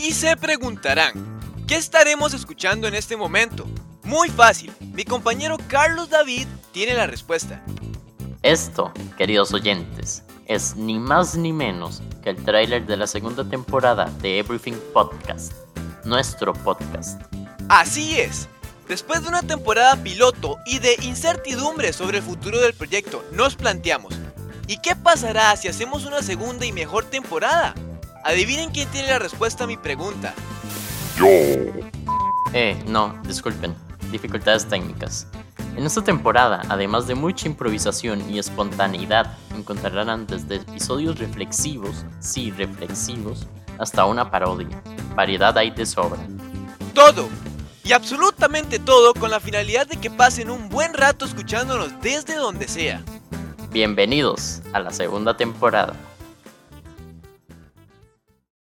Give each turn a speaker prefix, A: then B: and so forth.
A: Y se preguntarán, ¿qué estaremos escuchando en este momento? Muy fácil, mi compañero Carlos David tiene la respuesta.
B: Esto, queridos oyentes, es ni más ni menos que el tráiler de la segunda temporada de Everything Podcast, nuestro podcast.
A: Así es, después de una temporada piloto y de incertidumbre sobre el futuro del proyecto, nos planteamos, ¿y qué pasará si hacemos una segunda y mejor temporada? Adivinen quién tiene la respuesta a mi pregunta.
C: Yo.
B: Eh, no, disculpen, dificultades técnicas. En esta temporada, además de mucha improvisación y espontaneidad, encontrarán desde episodios reflexivos, sí reflexivos, hasta una parodia. Variedad hay de sobra.
A: Todo, y absolutamente todo con la finalidad de que pasen un buen rato escuchándonos desde donde sea.
B: Bienvenidos a la segunda temporada.